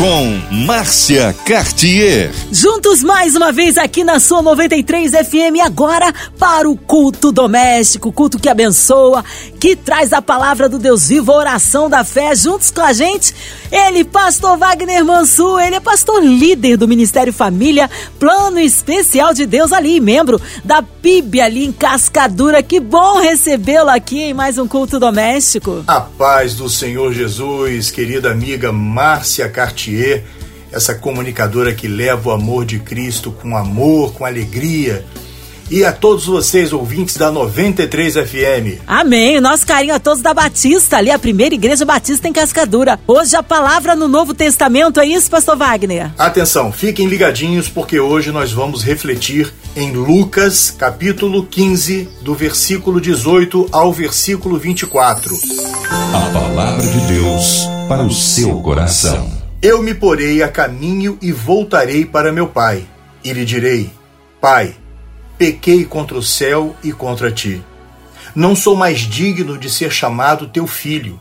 com Márcia Cartier. Juntos mais uma vez aqui na sua 93 FM, agora para o culto doméstico, culto que abençoa, que traz a palavra do Deus vivo, a oração da fé, juntos com a gente. Ele, pastor Wagner Mansur, ele é pastor líder do Ministério Família, Plano Especial de Deus ali, membro da PIB ali em Cascadura. Que bom recebê-lo aqui em mais um culto doméstico. A paz do Senhor Jesus, querida amiga Márcia Cartier Cartier, essa comunicadora que leva o amor de Cristo com amor, com alegria. E a todos vocês, ouvintes da 93 FM. Amém. Nosso carinho a todos da Batista, ali a primeira igreja batista em Cascadura. Hoje a palavra no Novo Testamento, é isso, pastor Wagner? Atenção, fiquem ligadinhos porque hoje nós vamos refletir em Lucas, capítulo 15, do versículo 18 ao versículo 24. A palavra de Deus para o seu coração. Eu me porei a caminho e voltarei para meu pai, e lhe direi: Pai, pequei contra o céu e contra ti. Não sou mais digno de ser chamado teu filho.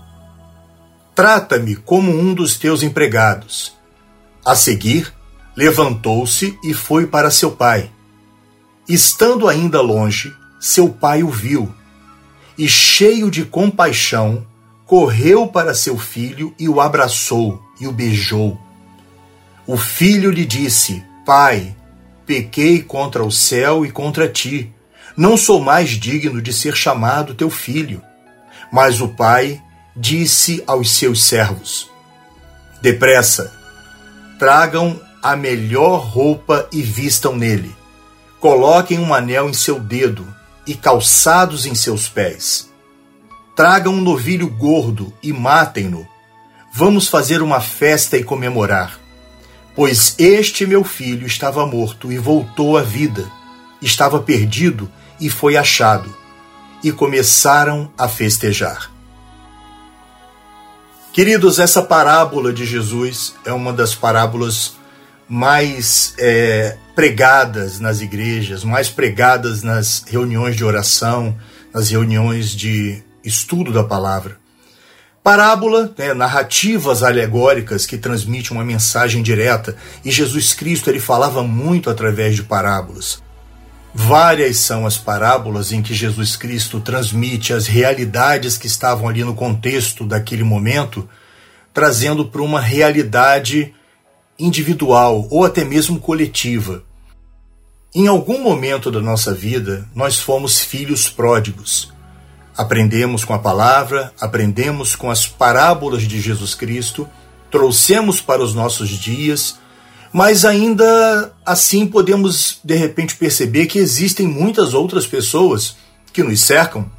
Trata-me como um dos teus empregados. A seguir, levantou-se e foi para seu pai. Estando ainda longe, seu pai o viu e, cheio de compaixão, correu para seu filho e o abraçou e o beijou. O filho lhe disse: Pai, pequei contra o céu e contra ti. Não sou mais digno de ser chamado teu filho. Mas o pai disse aos seus servos: Depressa, tragam a melhor roupa e vistam nele. Coloquem um anel em seu dedo e calçados em seus pés. Tragam um novilho gordo e matem-no Vamos fazer uma festa e comemorar. Pois este meu filho estava morto e voltou à vida, estava perdido e foi achado. E começaram a festejar. Queridos, essa parábola de Jesus é uma das parábolas mais é, pregadas nas igrejas, mais pregadas nas reuniões de oração, nas reuniões de estudo da palavra. Parábola, né, narrativas alegóricas que transmitem uma mensagem direta, e Jesus Cristo ele falava muito através de parábolas. Várias são as parábolas em que Jesus Cristo transmite as realidades que estavam ali no contexto daquele momento, trazendo para uma realidade individual ou até mesmo coletiva. Em algum momento da nossa vida, nós fomos filhos pródigos. Aprendemos com a palavra, aprendemos com as parábolas de Jesus Cristo, trouxemos para os nossos dias, mas ainda assim podemos de repente perceber que existem muitas outras pessoas que nos cercam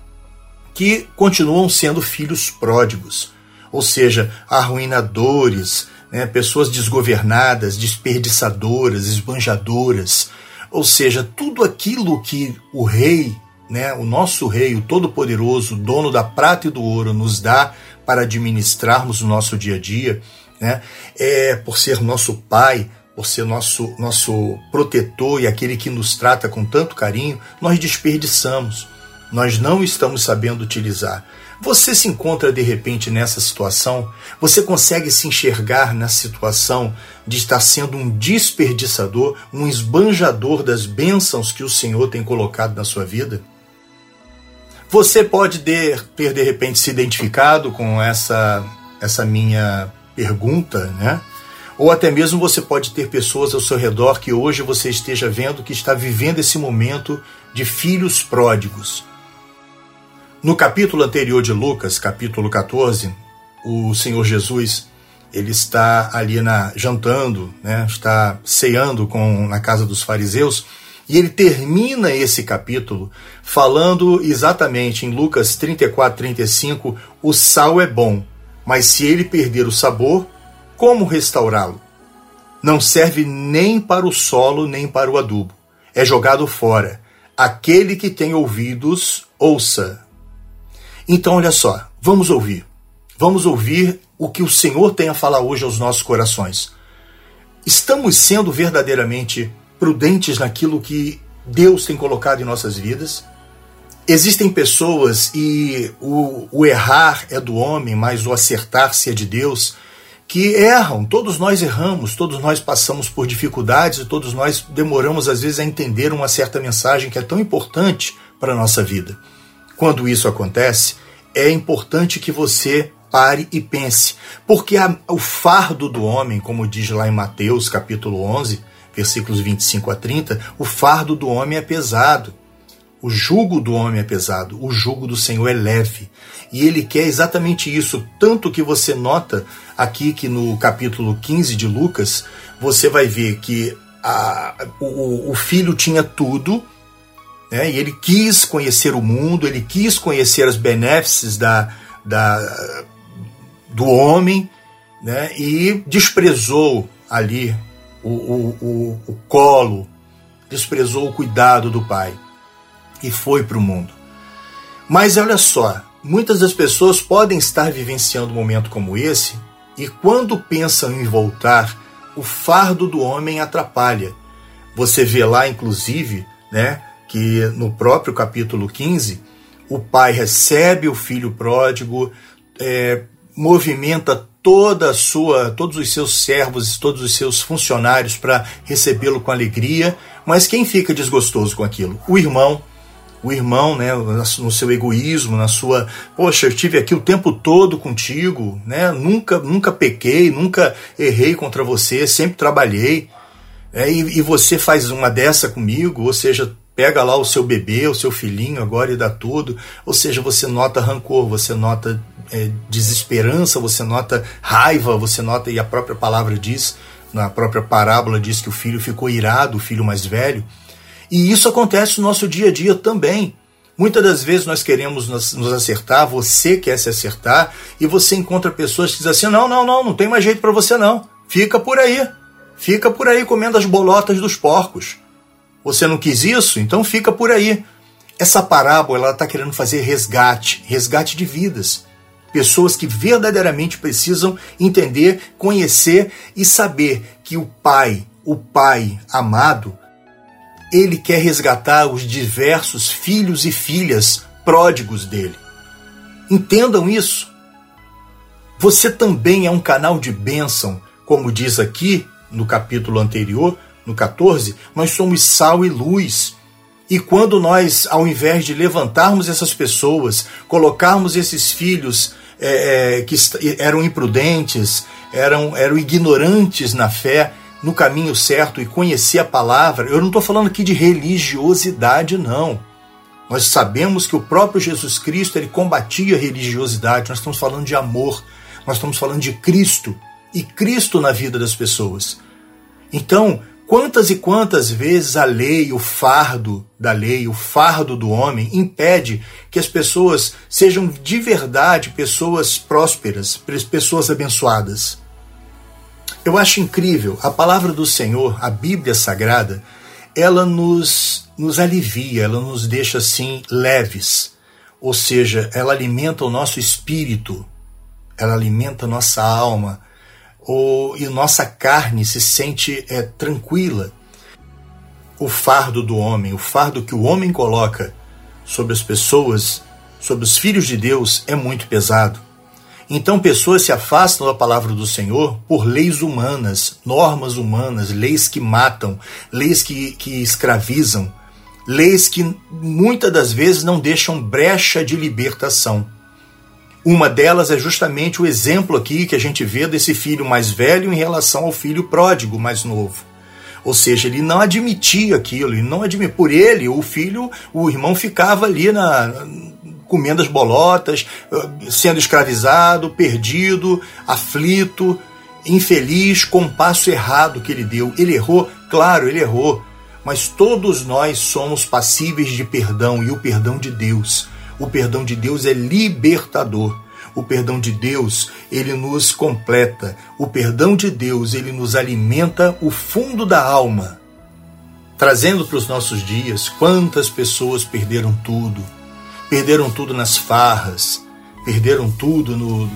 que continuam sendo filhos pródigos, ou seja, arruinadores, né, pessoas desgovernadas, desperdiçadoras, esbanjadoras, ou seja, tudo aquilo que o rei né, o nosso Rei, o Todo-Poderoso, dono da prata e do ouro, nos dá para administrarmos o nosso dia a dia, né, é por ser nosso Pai, por ser nosso, nosso protetor e aquele que nos trata com tanto carinho, nós desperdiçamos, nós não estamos sabendo utilizar. Você se encontra de repente nessa situação? Você consegue se enxergar na situação de estar sendo um desperdiçador, um esbanjador das bênçãos que o Senhor tem colocado na sua vida? Você pode ter, ter de repente se identificado com essa, essa minha pergunta, né? Ou até mesmo você pode ter pessoas ao seu redor que hoje você esteja vendo que está vivendo esse momento de filhos pródigos. No capítulo anterior de Lucas, capítulo 14, o Senhor Jesus ele está ali na jantando, né? Está ceando com na casa dos fariseus e ele termina esse capítulo falando exatamente em Lucas 34, 35: o sal é bom, mas se ele perder o sabor, como restaurá-lo? Não serve nem para o solo nem para o adubo. É jogado fora. Aquele que tem ouvidos, ouça. Então, olha só, vamos ouvir. Vamos ouvir o que o Senhor tem a falar hoje aos nossos corações. Estamos sendo verdadeiramente prudentes naquilo que Deus tem colocado em nossas vidas. Existem pessoas, e o, o errar é do homem, mas o acertar-se é de Deus, que erram. Todos nós erramos, todos nós passamos por dificuldades, todos nós demoramos às vezes a entender uma certa mensagem que é tão importante para a nossa vida. Quando isso acontece, é importante que você pare e pense, porque a, o fardo do homem, como diz lá em Mateus capítulo 11, versículos 25 a 30, o fardo do homem é pesado. O jugo do homem é pesado, o jugo do Senhor é leve. E ele quer exatamente isso, tanto que você nota aqui que no capítulo 15 de Lucas, você vai ver que a, o, o filho tinha tudo, né, e ele quis conhecer o mundo, ele quis conhecer as benéfices da, da, do homem, né, e desprezou ali o, o, o, o colo, desprezou o cuidado do pai e foi para o mundo. Mas olha só, muitas das pessoas podem estar vivenciando um momento como esse e quando pensam em voltar, o fardo do homem atrapalha. Você vê lá, inclusive, né, que no próprio capítulo 15, o pai recebe o filho pródigo, é, movimenta toda sua, todos os seus servos, todos os seus funcionários para recebê-lo com alegria, mas quem fica desgostoso com aquilo? O irmão, o irmão, né, no seu egoísmo, na sua, poxa, eu estive aqui o tempo todo contigo, né, nunca, nunca pequei, nunca errei contra você, sempre trabalhei, é, e, e, você faz uma dessa comigo, ou seja, pega lá o seu bebê, o seu filhinho agora e dá tudo, ou seja, você nota rancor, você nota é, desesperança, você nota raiva, você nota, e a própria palavra diz, na própria parábola diz que o filho ficou irado, o filho mais velho, e isso acontece no nosso dia a dia também. Muitas das vezes nós queremos nos, acertar, você quer se acertar, e você encontra pessoas que dizem assim: não, não, não, não tem mais jeito para você não. Fica por aí. Fica por aí comendo as bolotas dos porcos. Você não quis isso? Então fica por aí. Essa parábola está querendo fazer resgate, resgate de vidas. Pessoas que verdadeiramente precisam entender, conhecer e saber que o Pai, o Pai amado, ele quer resgatar os diversos filhos e filhas pródigos dele. Entendam isso. Você também é um canal de bênção, como diz aqui no capítulo anterior, no 14, nós somos sal e luz. E quando nós, ao invés de levantarmos essas pessoas, colocarmos esses filhos é, é, que eram imprudentes, eram, eram ignorantes na fé, no caminho certo e conhecer a palavra, eu não estou falando aqui de religiosidade, não. Nós sabemos que o próprio Jesus Cristo ele combatia a religiosidade, nós estamos falando de amor, nós estamos falando de Cristo e Cristo na vida das pessoas. Então, quantas e quantas vezes a lei, o fardo da lei, o fardo do homem impede que as pessoas sejam de verdade pessoas prósperas, pessoas abençoadas? Eu acho incrível, a palavra do Senhor, a Bíblia Sagrada, ela nos, nos alivia, ela nos deixa assim leves, ou seja, ela alimenta o nosso espírito, ela alimenta a nossa alma, ou, e nossa carne se sente é, tranquila. O fardo do homem, o fardo que o homem coloca sobre as pessoas, sobre os filhos de Deus, é muito pesado. Então, pessoas se afastam da palavra do Senhor por leis humanas, normas humanas, leis que matam, leis que, que escravizam, leis que muitas das vezes não deixam brecha de libertação. Uma delas é justamente o exemplo aqui que a gente vê desse filho mais velho em relação ao filho pródigo mais novo. Ou seja, ele não admitia aquilo, ele não admitia. Por ele, o filho, o irmão ficava ali na, comendo as bolotas, sendo escravizado, perdido, aflito, infeliz com o passo errado que ele deu. Ele errou, claro, ele errou, mas todos nós somos passíveis de perdão e o perdão de Deus. O perdão de Deus é libertador. O perdão de Deus, ele nos completa. O perdão de Deus, ele nos alimenta o fundo da alma. Trazendo para os nossos dias, quantas pessoas perderam tudo, perderam tudo nas farras, perderam tudo no,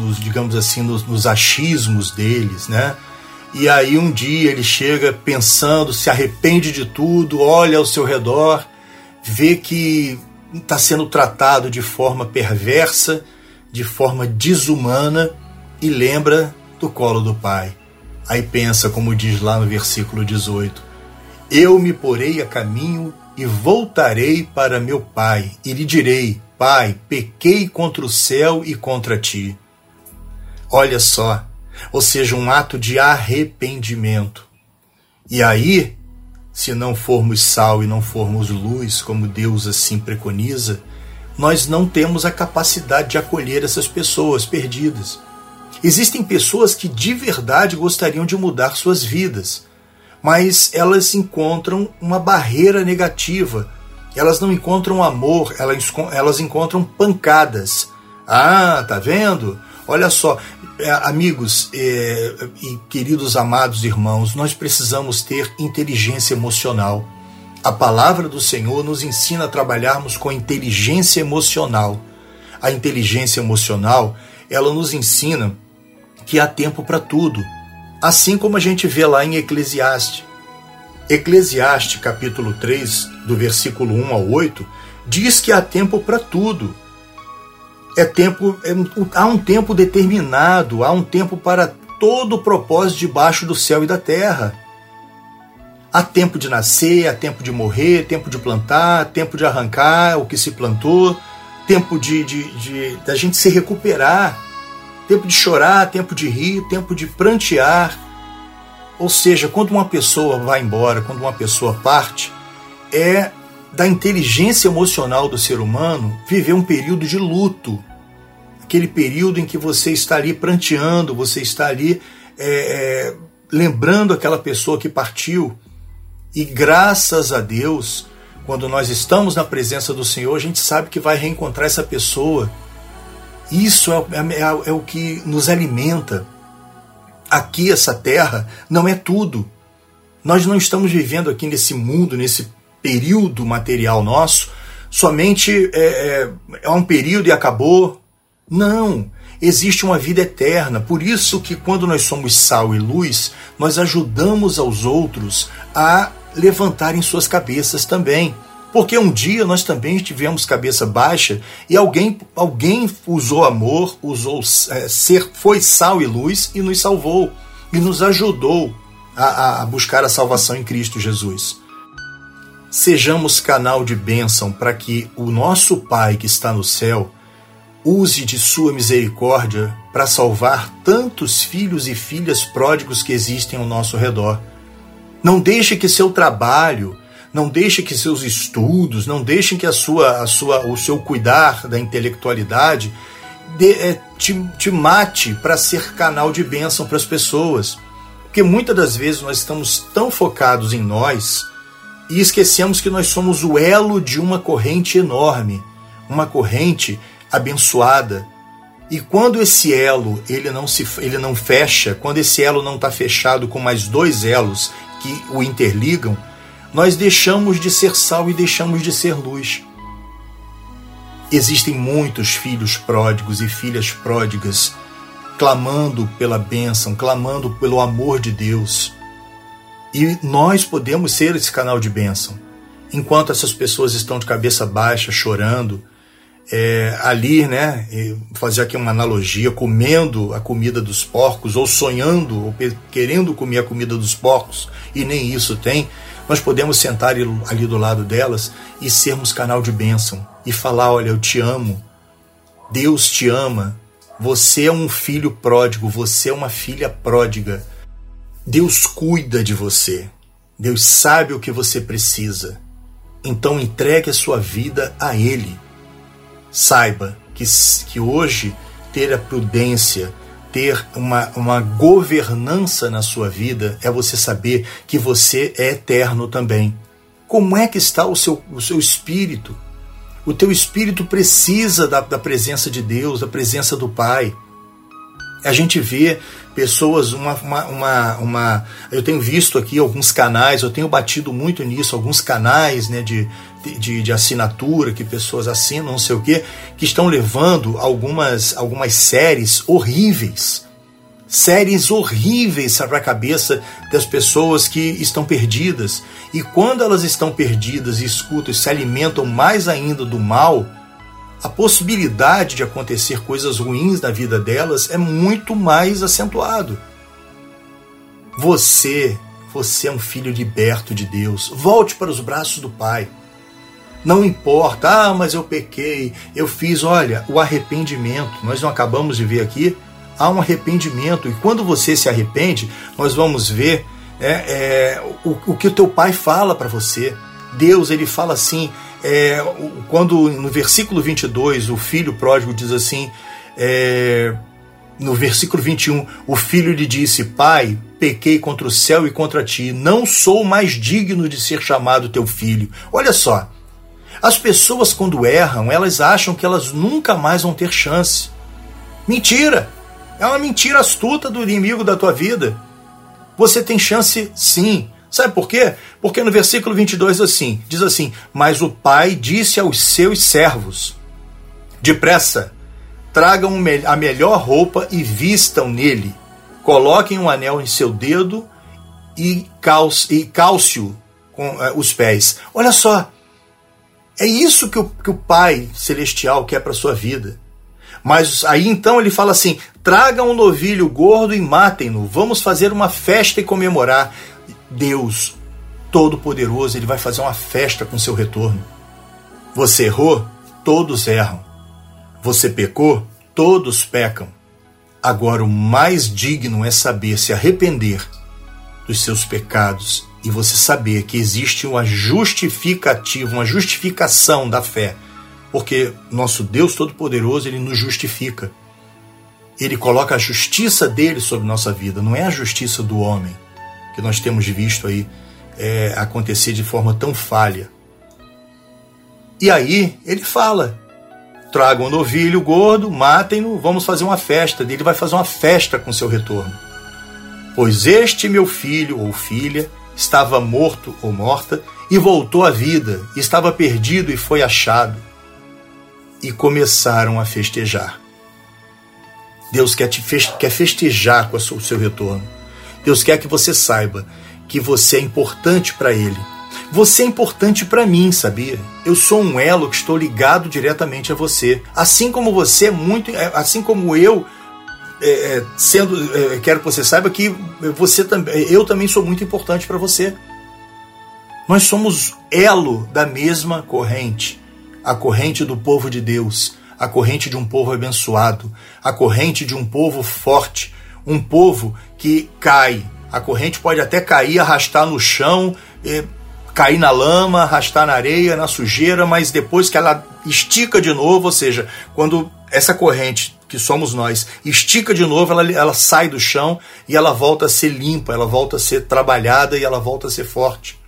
nos, digamos assim, nos, nos achismos deles, né? E aí um dia ele chega pensando, se arrepende de tudo, olha ao seu redor, vê que está sendo tratado de forma perversa, de forma desumana e lembra do colo do pai. Aí pensa, como diz lá no versículo 18: Eu me porei a caminho e voltarei para meu pai, e lhe direi: Pai, pequei contra o céu e contra ti. Olha só, ou seja, um ato de arrependimento. E aí, se não formos sal e não formos luz, como Deus assim preconiza, nós não temos a capacidade de acolher essas pessoas perdidas. Existem pessoas que de verdade gostariam de mudar suas vidas, mas elas encontram uma barreira negativa, elas não encontram amor, elas, encontram pancadas. Ah, tá vendo? Olha só, amigos é, e queridos amados irmãos, nós precisamos ter inteligência emocional. A palavra do Senhor nos ensina a trabalharmos com inteligência emocional. A inteligência emocional, ela nos ensina que há tempo para tudo, assim como a gente vê lá em Eclesiastes. Eclesiastes, capítulo 3, do versículo 1 ao 8, diz que há tempo para tudo é tempo, é, há um tempo determinado, há um tempo para todo o propósito debaixo do céu e da terra. Há tempo de nascer, há tempo de morrer, tempo de plantar, tempo de arrancar o que se plantou, tempo de, de, de da gente se recuperar, tempo de chorar, tempo de rir, tempo de prantear. Ou seja, quando uma pessoa vai embora, quando uma pessoa parte, é da inteligência emocional do ser humano viver um período de luto. Aquele período em que você está ali pranteando, você está ali é, é, lembrando aquela pessoa que partiu. E graças a Deus, quando nós estamos na presença do Senhor, a gente sabe que vai reencontrar essa pessoa. Isso é, é, é, é o que nos alimenta. Aqui, essa terra, não é tudo. Nós não estamos vivendo aqui nesse mundo, nesse período material nosso, somente é, é, é um período e acabou. Não, existe uma vida eterna. Por isso que quando nós somos sal e luz, nós ajudamos aos outros a levantarem suas cabeças também. Porque um dia nós também tivemos cabeça baixa e alguém, alguém usou amor, usou é, ser, foi sal e luz e nos salvou e nos ajudou a, a buscar a salvação em Cristo Jesus sejamos canal de bênção para que o nosso Pai que está no céu use de sua misericórdia para salvar tantos filhos e filhas pródigos que existem ao nosso redor. Não deixe que seu trabalho, não deixe que seus estudos, não deixe que a sua, a sua, o seu cuidar da intelectualidade de, é, te, te mate para ser canal de bênção para as pessoas. Porque muitas das vezes nós estamos tão focados em nós e esquecemos que nós somos o elo de uma corrente enorme, uma corrente abençoada. E quando esse elo ele não se ele não fecha, quando esse elo não está fechado com mais dois elos que o interligam, nós deixamos de ser sal e deixamos de ser luz. Existem muitos filhos pródigos e filhas pródigas clamando pela bênção, clamando pelo amor de Deus e nós podemos ser esse canal de bênção. Enquanto essas pessoas estão de cabeça baixa, chorando, é, ali, né, fazer aqui uma analogia, comendo a comida dos porcos, ou sonhando, ou querendo comer a comida dos porcos, e nem isso tem, nós podemos sentar ali do lado delas e sermos canal de bênção. E falar: olha, eu te amo, Deus te ama, você é um filho pródigo, você é uma filha pródiga Deus cuida de você. Deus sabe o que você precisa. Então entregue a sua vida a Ele. Saiba que, que hoje ter a prudência, ter uma, uma governança na sua vida é você saber que você é eterno também. Como é que está o seu, o seu espírito? O teu espírito precisa da, da presença de Deus, da presença do Pai. A gente vê pessoas, uma, uma, uma, uma, Eu tenho visto aqui alguns canais, eu tenho batido muito nisso, alguns canais né, de, de, de assinatura que pessoas assinam, não sei o quê, que estão levando algumas, algumas séries horríveis. séries horríveis para a cabeça das pessoas que estão perdidas. E quando elas estão perdidas e escutam e se alimentam mais ainda do mal, a possibilidade de acontecer coisas ruins na vida delas é muito mais acentuado. Você, você é um filho liberto de Deus. Volte para os braços do Pai. Não importa, ah, mas eu pequei, eu fiz, olha, o arrependimento, nós não acabamos de ver aqui, há um arrependimento. E quando você se arrepende, nós vamos ver é, é, o, o, que o teu pai fala para você. Deus, ele fala assim, é, quando no versículo 22 o filho pródigo diz assim, é, no versículo 21, o filho lhe disse: Pai, pequei contra o céu e contra ti, não sou mais digno de ser chamado teu filho. Olha só, as pessoas quando erram, elas acham que elas nunca mais vão ter chance. Mentira! É uma mentira astuta do inimigo da tua vida. Você tem chance sim. Sabe por quê? Porque no versículo 22 assim, diz assim: "Mas o pai disse aos seus servos: Depressa, tragam a melhor roupa e vistam nele. Coloquem um anel em seu dedo e, cálcio com uh, os pés. Olha só, é isso que o, que o Pai Celestial quer para sua vida. Mas aí então ele fala assim: tragam um novilho gordo e matem-no. Vamos fazer uma festa e comemorar. Deus, Todo-Poderoso, ele vai fazer uma festa com seu retorno. Você errou? Todos erram. Você pecou? Todos pecam. Agora, o mais digno é saber se arrepender dos seus pecados e você saber que existe uma justificativa, uma justificação da fé porque nosso Deus Todo-Poderoso, ele nos justifica. Ele coloca a justiça dele sobre nossa vida, não é a justiça do homem, que nós temos visto aí é, acontecer de forma tão falha. E aí ele fala: tragam um novilho gordo, matem-no, vamos fazer uma festa. Ele vai fazer uma festa com seu retorno. Pois este meu filho ou filha estava morto ou morta e voltou à vida, estava perdido e foi achado e começaram a festejar. Deus quer, te feste quer festejar com o seu retorno. Deus quer que você saiba que você é importante para Ele. Você é importante para mim, sabia? Eu sou um elo que estou ligado diretamente a você. Assim como você é muito. É, assim como eu. É, é, sendo, é, quero que você saiba que você também, eu também sou muito importante para você. Nós somos elo da mesma corrente a corrente do povo de Deus, a corrente de um povo abençoado, a corrente de um povo forte, um povo que cai. A corrente pode até cair, arrastar no chão, cair na lama, arrastar na areia, na sujeira, mas depois que ela estica de novo, ou seja, quando essa corrente que somos nós estica de novo, ela, ela sai do chão e ela volta a ser limpa, ela volta a ser trabalhada e ela volta a ser forte.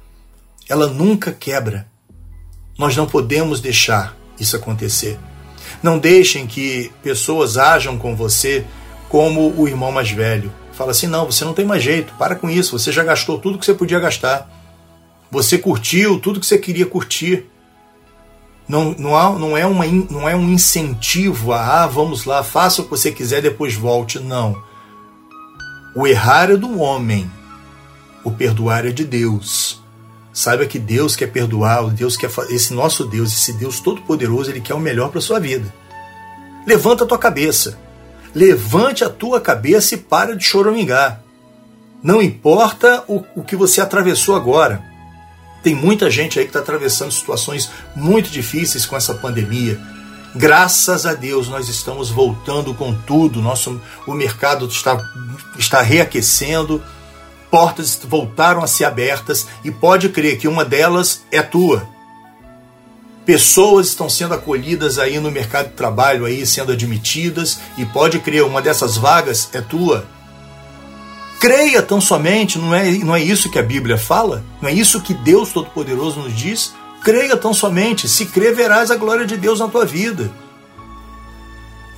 Ela nunca quebra. Nós não podemos deixar isso acontecer. Não deixem que pessoas ajam com você como o irmão mais velho. Fala assim: não, você não tem mais jeito, para com isso, você já gastou tudo que você podia gastar. Você curtiu tudo que você queria curtir. Não, não, há, não, é uma, não é um incentivo a, ah, vamos lá, faça o que você quiser, depois volte. Não. O errar é do homem, o perdoar é de Deus. Saiba que Deus quer perdoar, Deus quer esse nosso Deus, esse Deus todo poderoso, ele quer o melhor para sua vida. Levanta a tua cabeça. Levante a tua cabeça e para de choramingar. Não importa o, o que você atravessou agora. Tem muita gente aí que está atravessando situações muito difíceis com essa pandemia. Graças a Deus nós estamos voltando com tudo. Nosso, o mercado está, está reaquecendo portas voltaram a ser abertas e pode crer que uma delas é tua. Pessoas estão sendo acolhidas aí no mercado de trabalho aí sendo admitidas e pode crer uma dessas vagas é tua. Creia tão somente, não é, não é isso que a Bíblia fala? Não é isso que Deus Todo-Poderoso nos diz? Creia tão somente, se crer verás a glória de Deus na tua vida.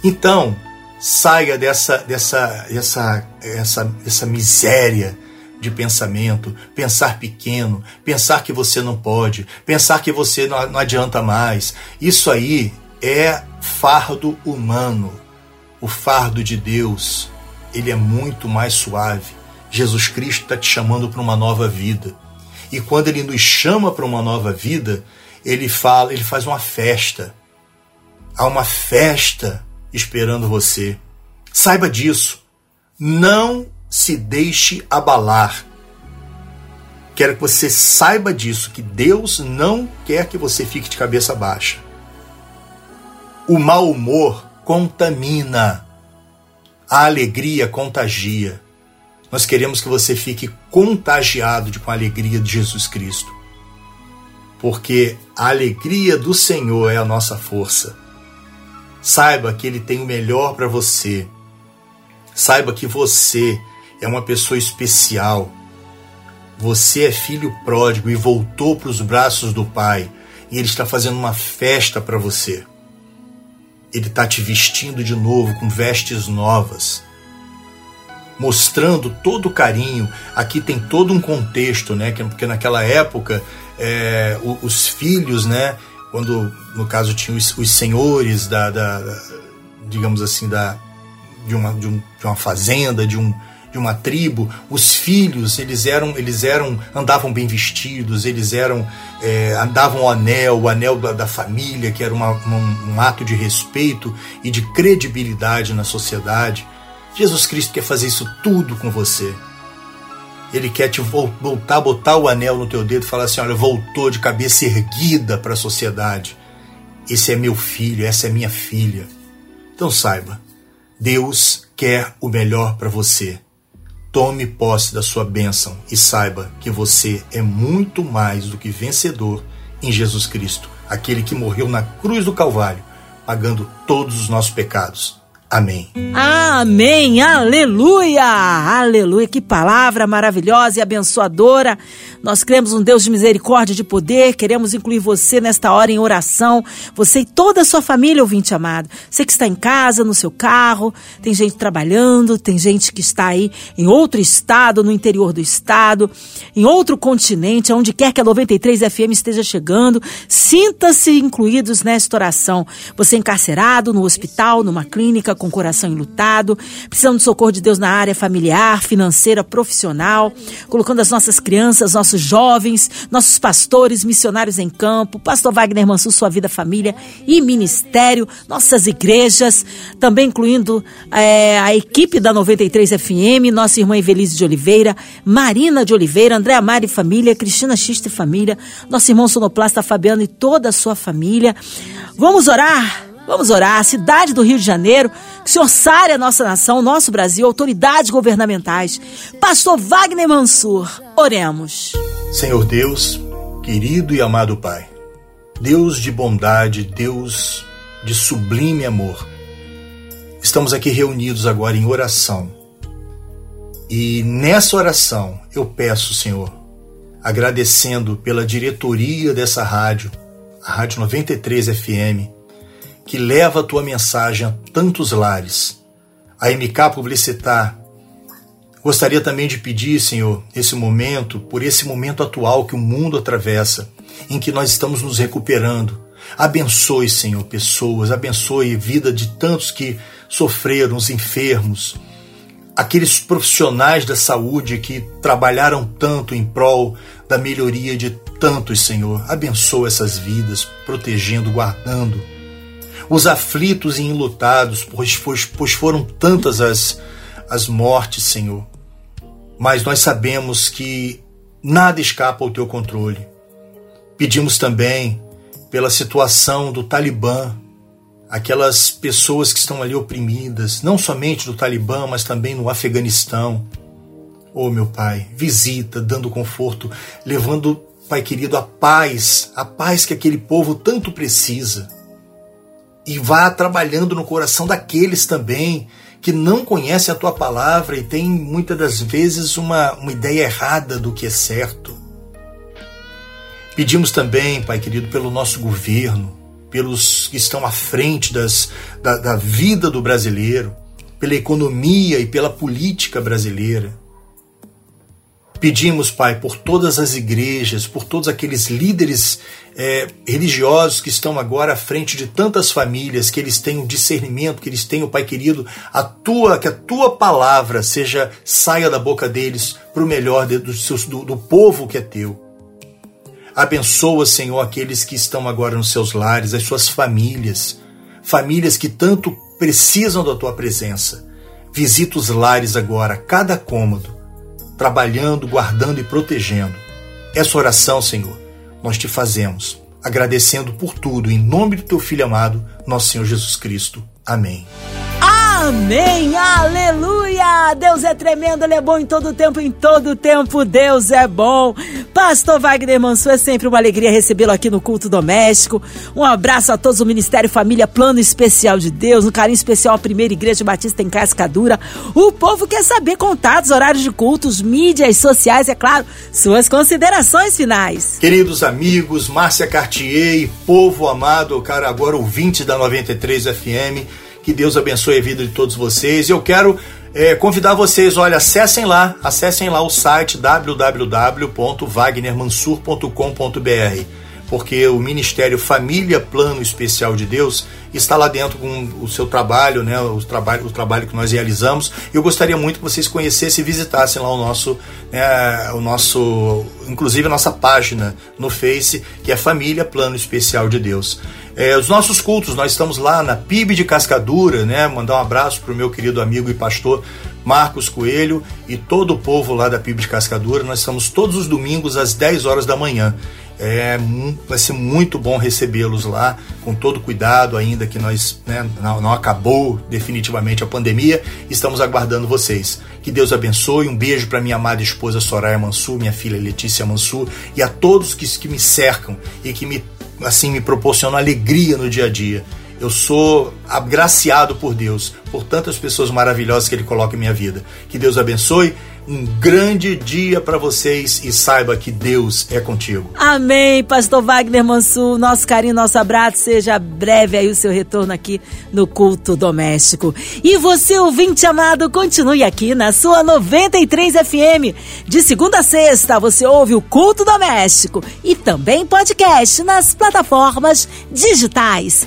Então, saia dessa dessa essa essa essa miséria de pensamento, pensar pequeno, pensar que você não pode, pensar que você não, adianta mais. Isso aí é fardo humano. O fardo de Deus ele é muito mais suave. Jesus Cristo está te chamando para uma nova vida. E quando ele nos chama para uma nova vida, ele fala, ele faz uma festa. Há uma festa esperando você. Saiba disso. Não se deixe abalar. Quero que você saiba disso, que Deus não quer que você fique de cabeça baixa. O mau humor contamina. A alegria contagia. Nós queremos que você fique contagiado de, com a alegria de Jesus Cristo. Porque a alegria do Senhor é a nossa força. Saiba que Ele tem o melhor para você. Saiba que você é uma pessoa especial. Você é filho pródigo e voltou para os braços do Pai. E Ele está fazendo uma festa para você. Ele está te vestindo de novo com vestes novas mostrando todo o carinho. Aqui tem todo um contexto, né? Porque naquela época é, os filhos, né? Quando no caso tinham os, senhores da, da, da, digamos assim, da de uma, de, um, de uma fazenda, de um de uma tribo, os filhos eles eram eles eram andavam bem vestidos, eles eram é, andavam o anel, o anel da, da família, que era uma, um, um ato de respeito e de credibilidade na sociedade. Jesus Cristo quer fazer isso tudo com você. Ele quer te voltar, botar o anel no teu dedo e falar assim: olha, voltou de cabeça erguida para a sociedade. Esse é meu filho, essa é minha filha. Então saiba, Deus quer o melhor para você. Tome posse da sua bênção e saiba que você é muito mais do que vencedor em Jesus Cristo, aquele que morreu na cruz do Calvário, pagando todos os nossos pecados. Amém. Amém. Aleluia. Aleluia. Que palavra maravilhosa e abençoadora. Nós cremos um Deus de misericórdia e de poder. Queremos incluir você nesta hora em oração. Você e toda a sua família, ouvinte amado. Você que está em casa, no seu carro. Tem gente trabalhando. Tem gente que está aí em outro estado, no interior do estado, em outro continente, onde quer que a 93 FM esteja chegando. Sinta-se incluídos nesta oração. Você encarcerado no hospital, numa clínica com o coração enlutado, precisando de socorro de Deus na área familiar, financeira, profissional, colocando as nossas crianças, nossos jovens, nossos pastores, missionários em campo, pastor Wagner Mansur, sua vida, família e ministério, nossas igrejas, também incluindo é, a equipe da 93 FM, nossa irmã Evelise de Oliveira, Marina de Oliveira, Andréa Mari família, Cristina Xista família, nosso irmão sonoplasta Fabiano e toda a sua família. Vamos orar? Vamos orar. Cidade do Rio de Janeiro, que o Senhor sare a nossa nação, nosso Brasil, autoridades governamentais. Pastor Wagner Mansur, oremos. Senhor Deus, querido e amado Pai, Deus de bondade, Deus de sublime amor, estamos aqui reunidos agora em oração. E nessa oração eu peço, Senhor, agradecendo pela diretoria dessa rádio, a Rádio 93 FM, que leva a tua mensagem a tantos lares. A MK Publicitar gostaria também de pedir, Senhor, nesse momento, por esse momento atual que o mundo atravessa, em que nós estamos nos recuperando. Abençoe, Senhor, pessoas, abençoe a vida de tantos que sofreram, os enfermos, aqueles profissionais da saúde que trabalharam tanto em prol da melhoria de tantos, Senhor. Abençoa essas vidas, protegendo, guardando os aflitos e enlutados, pois, pois, pois foram tantas as, as mortes, Senhor. Mas nós sabemos que nada escapa ao teu controle. Pedimos também pela situação do Talibã, aquelas pessoas que estão ali oprimidas, não somente do Talibã, mas também no Afeganistão. Oh, meu Pai, visita, dando conforto, levando, Pai querido, a paz, a paz que aquele povo tanto precisa e vá trabalhando no coração daqueles também que não conhecem a tua palavra e têm muitas das vezes uma, uma ideia errada do que é certo. Pedimos também, Pai querido, pelo nosso governo, pelos que estão à frente das, da, da vida do brasileiro, pela economia e pela política brasileira. Pedimos, Pai, por todas as igrejas, por todos aqueles líderes é, religiosos que estão agora à frente de tantas famílias, que eles tenham discernimento, que eles tenham, Pai querido, a tua, que a tua palavra seja saia da boca deles para o melhor do, do, do povo que é teu. Abençoa, Senhor, aqueles que estão agora nos seus lares, as suas famílias, famílias que tanto precisam da tua presença. Visita os lares agora, cada cômodo trabalhando, guardando e protegendo. Essa oração, Senhor, nós te fazemos, agradecendo por tudo, em nome do teu Filho amado, nosso Senhor Jesus Cristo. Amém. Amém, aleluia! Deus é tremendo, Ele é bom em todo tempo, em todo tempo Deus é bom. Pastor Wagner Mansur, é sempre uma alegria recebê-lo aqui no Culto Doméstico. Um abraço a todos do Ministério Família Plano Especial de Deus, um carinho especial à Primeira Igreja Batista em Cascadura. O povo quer saber contatos, horários de cultos, mídias sociais, é claro, suas considerações finais. Queridos amigos, Márcia Cartier e povo amado, cara, agora ouvinte da 93 FM, que Deus abençoe a vida de todos vocês. Eu quero é, convidar vocês, olha, acessem lá, acessem lá o site www.wagnermansur.com.br, porque o Ministério Família Plano Especial de Deus está lá dentro com o seu trabalho, né, o trabalho, o trabalho que nós realizamos. Eu gostaria muito que vocês conhecessem e visitassem lá o nosso, né, o nosso, inclusive a nossa página no Face, que é Família Plano Especial de Deus. É, os nossos cultos, nós estamos lá na PIB de Cascadura, né? Mandar um abraço para o meu querido amigo e pastor Marcos Coelho e todo o povo lá da PIB de Cascadura. Nós estamos todos os domingos às 10 horas da manhã. É, vai ser muito bom recebê-los lá, com todo cuidado, ainda que nós né, não, não, acabou definitivamente a pandemia. Estamos aguardando vocês. Que Deus abençoe. Um beijo para minha amada esposa Soraya Mansur, minha filha Letícia Mansur e a todos que, que me cercam e que me assim me proporciona alegria no dia a dia. Eu sou agraciado por Deus, por tantas pessoas maravilhosas que Ele coloca em minha vida. Que Deus abençoe. Um grande dia para vocês e saiba que Deus é contigo. Amém, Pastor Wagner Mansur. Nosso carinho, nosso abraço. Seja breve aí o seu retorno aqui no culto doméstico. E você, ouvinte amado, continue aqui na sua 93 FM. De segunda a sexta, você ouve o culto doméstico e também podcast nas plataformas digitais